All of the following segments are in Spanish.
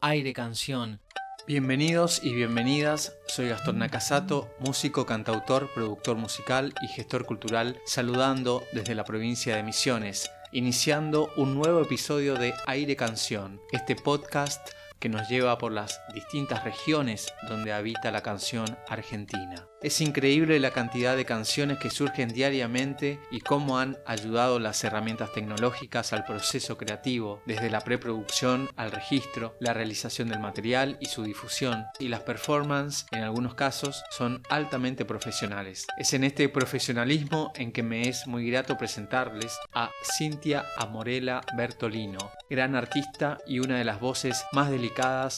Aire Canción. Bienvenidos y bienvenidas, soy Gastón Nakasato, músico, cantautor, productor musical y gestor cultural, saludando desde la provincia de Misiones, iniciando un nuevo episodio de Aire Canción, este podcast que nos lleva por las distintas regiones donde habita la canción argentina. Es increíble la cantidad de canciones que surgen diariamente y cómo han ayudado las herramientas tecnológicas al proceso creativo, desde la preproducción al registro, la realización del material y su difusión. Y las performances, en algunos casos, son altamente profesionales. Es en este profesionalismo en que me es muy grato presentarles a Cintia Amorela Bertolino, gran artista y una de las voces más delicadas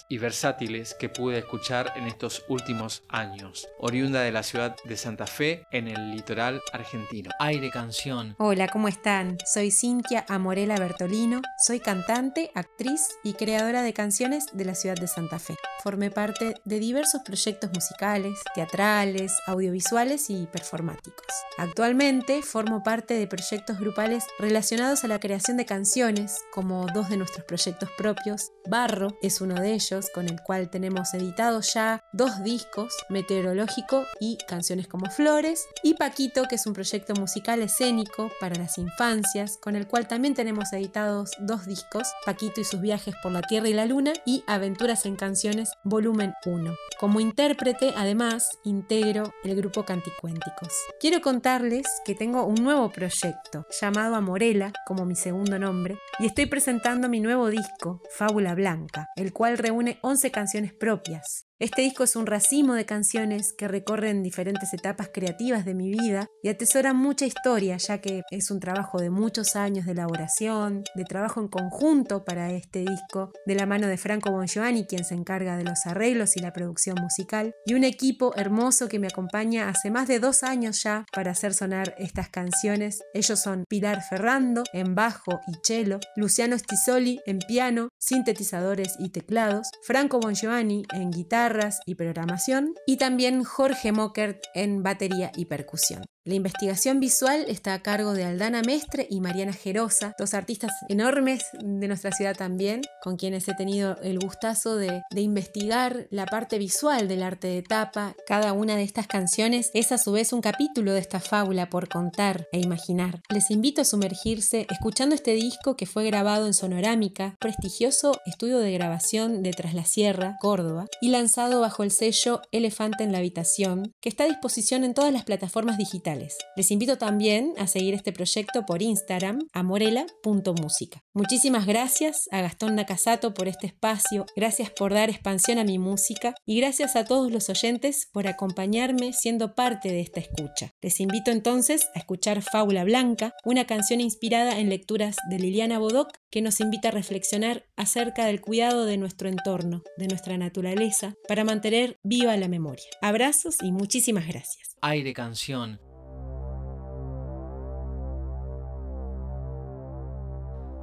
y versátiles que pude escuchar en estos últimos años. Oriunda de la ciudad de Santa Fe, en el litoral argentino. Aire Canción. Hola, ¿cómo están? Soy Cintia Amorela Bertolino, soy cantante, actriz y creadora de canciones de la ciudad de Santa Fe. Formé parte de diversos proyectos musicales, teatrales, audiovisuales y performáticos. Actualmente formo parte de proyectos grupales relacionados a la creación de canciones, como dos de nuestros proyectos propios. Barro es uno de ellos, con el cual tenemos editados ya dos discos, Meteorológico y Canciones como Flores, y Paquito, que es un proyecto musical escénico para las infancias, con el cual también tenemos editados dos discos, Paquito y sus viajes por la Tierra y la Luna y Aventuras en Canciones, volumen 1. Como intérprete, además, integro el grupo Canticuénticos. Quiero contarles que tengo un nuevo proyecto llamado Amorela, como mi segundo nombre, y estoy presentando mi nuevo disco, Fábula Blanca, el cual reúne 11 canciones propias, este disco es un racimo de canciones que recorren diferentes etapas creativas de mi vida y atesoran mucha historia, ya que es un trabajo de muchos años de elaboración, de trabajo en conjunto para este disco, de la mano de Franco Bongiovanni, quien se encarga de los arreglos y la producción musical, y un equipo hermoso que me acompaña hace más de dos años ya para hacer sonar estas canciones. Ellos son Pilar Ferrando en bajo y cello, Luciano Stisoli en piano, sintetizadores y teclados, Franco Bongiovanni en guitarra, y programación, y también Jorge Mockert en batería y percusión. La investigación visual está a cargo de Aldana Mestre y Mariana Gerosa, dos artistas enormes de nuestra ciudad también, con quienes he tenido el gustazo de, investigar la parte visual del arte de tapa. Cada una de estas canciones es a su vez un capítulo de esta fábula por contar e imaginar. Les invito a sumergirse escuchando este disco que fue grabado en Sonorámica, prestigioso estudio de grabación de Tras la Sierra, Córdoba, y lanzado bajo el sello Elefante en la Habitación, que está a disposición en todas las plataformas digitales les invito también a seguir este proyecto por Instagram, amorela.música. Muchísimas gracias a Gastón Nakasato por este espacio, gracias por dar expansión a mi música y gracias a todos los oyentes por acompañarme siendo parte de esta escucha. Les invito entonces a escuchar Fábula Blanca, una canción inspirada en lecturas de Liliana Bodoc que nos invita a reflexionar acerca del cuidado de nuestro entorno, de nuestra naturaleza, para mantener viva la memoria. Abrazos y muchísimas gracias. Aire Canción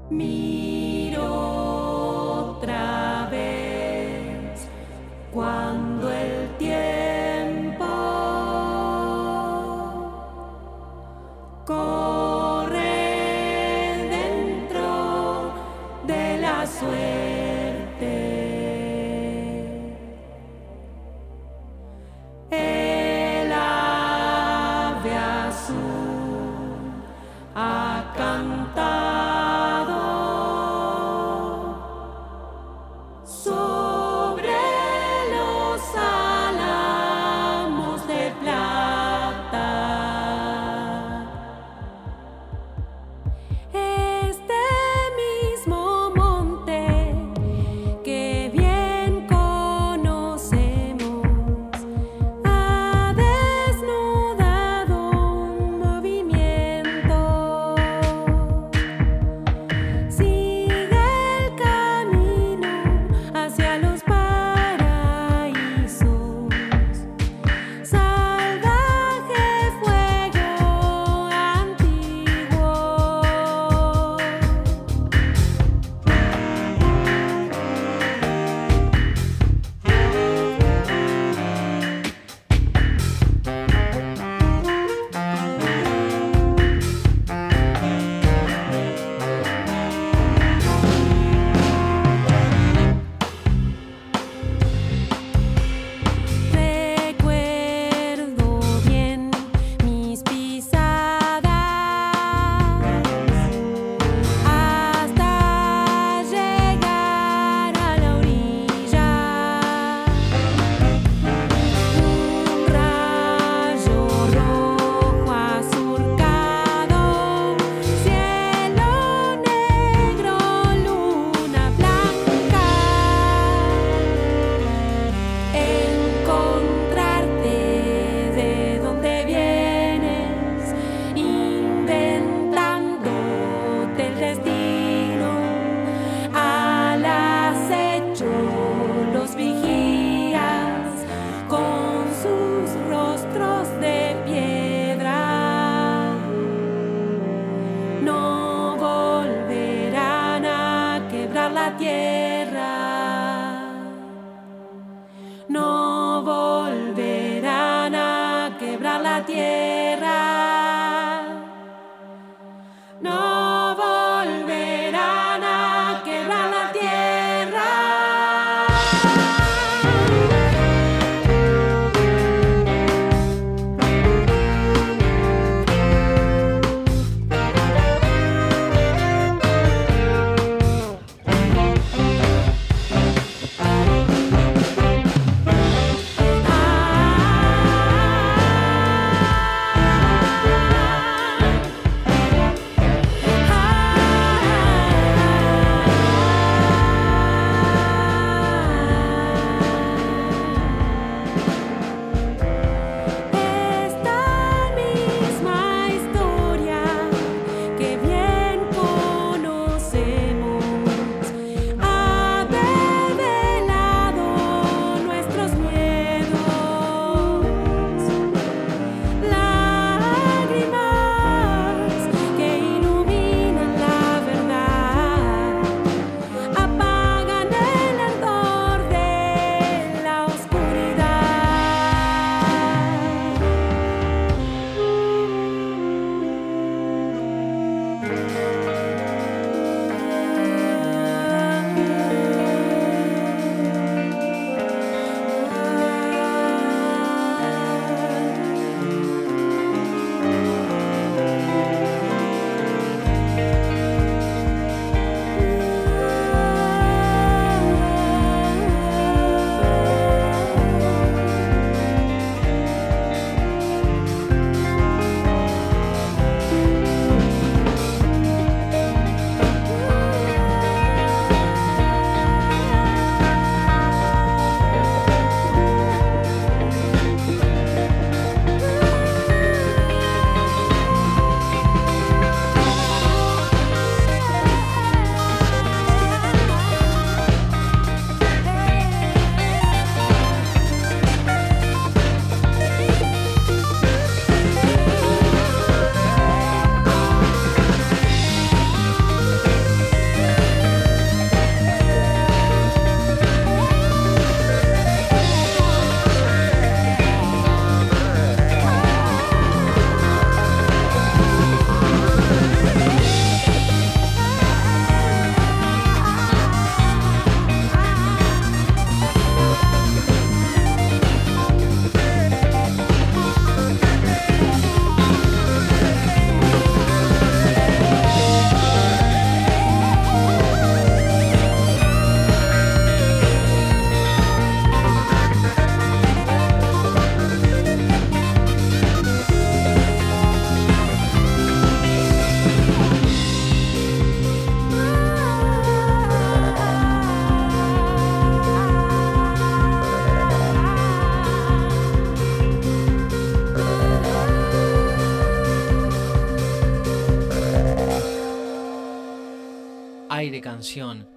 Miro otra vez cuando el tiempo tierra. Canción.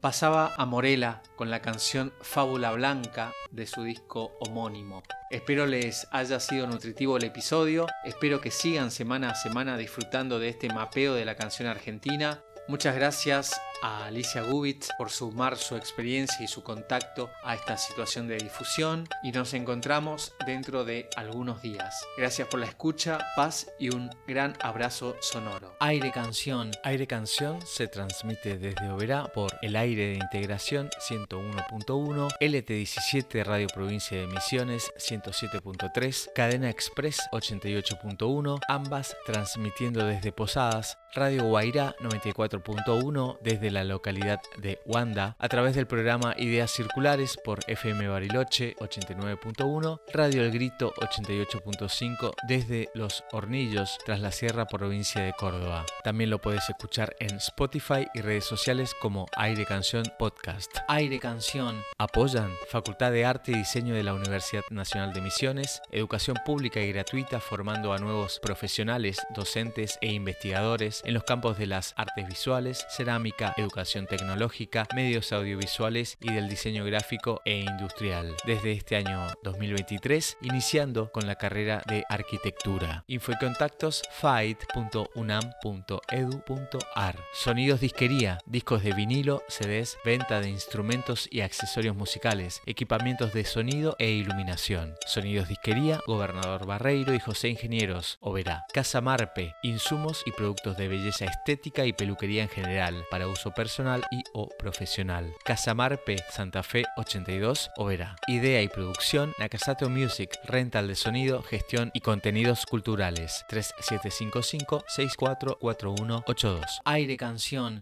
Pasaba a Morela con la canción Fábula Blanca de su disco homónimo. Espero les haya sido nutritivo el episodio, espero que sigan semana a semana disfrutando de este mapeo de la canción argentina. Muchas gracias a Alicia Gubitz por sumar su experiencia y su contacto a esta situación de difusión y nos encontramos dentro de algunos días. Gracias por la escucha, paz y un gran abrazo sonoro. Aire Canción. Aire Canción se transmite desde Oberá por el aire de integración 101.1, LT17 Radio Provincia de Misiones 107.3, Cadena Express 88.1, ambas transmitiendo desde Posadas, Radio Guairá 94.1 desde la localidad de Wanda a través del programa Ideas Circulares por FM Bariloche 89.1, Radio El Grito 88.5 desde Los Hornillos tras la Sierra provincia de Córdoba. También lo puedes escuchar en Spotify y redes sociales como Aire Canción Podcast. Aire Canción. Apoyan Facultad de Arte y Diseño de la Universidad Nacional de Misiones, educación pública y gratuita formando a nuevos profesionales, docentes e investigadores en los campos de las artes visuales, cerámica, educación tecnológica, medios audiovisuales y del diseño gráfico e industrial. Desde este año 2023, iniciando con la carrera de arquitectura. Info y contactos fight.unam.edu.ar. Sonidos disquería, discos de vinilo, CDs, venta de instrumentos y accesorios musicales, equipamientos de sonido e iluminación. Sonidos disquería, Gobernador Barreiro y José Ingenieros, Oberá. Casa Marpe, insumos y productos de belleza estética y peluquería en general, para uso personal y o profesional. Casamarpe, Santa Fe 82, Overa. Idea y producción, Nakasato Music, rental de sonido, gestión y contenidos culturales. 3755 644182. Aire Canción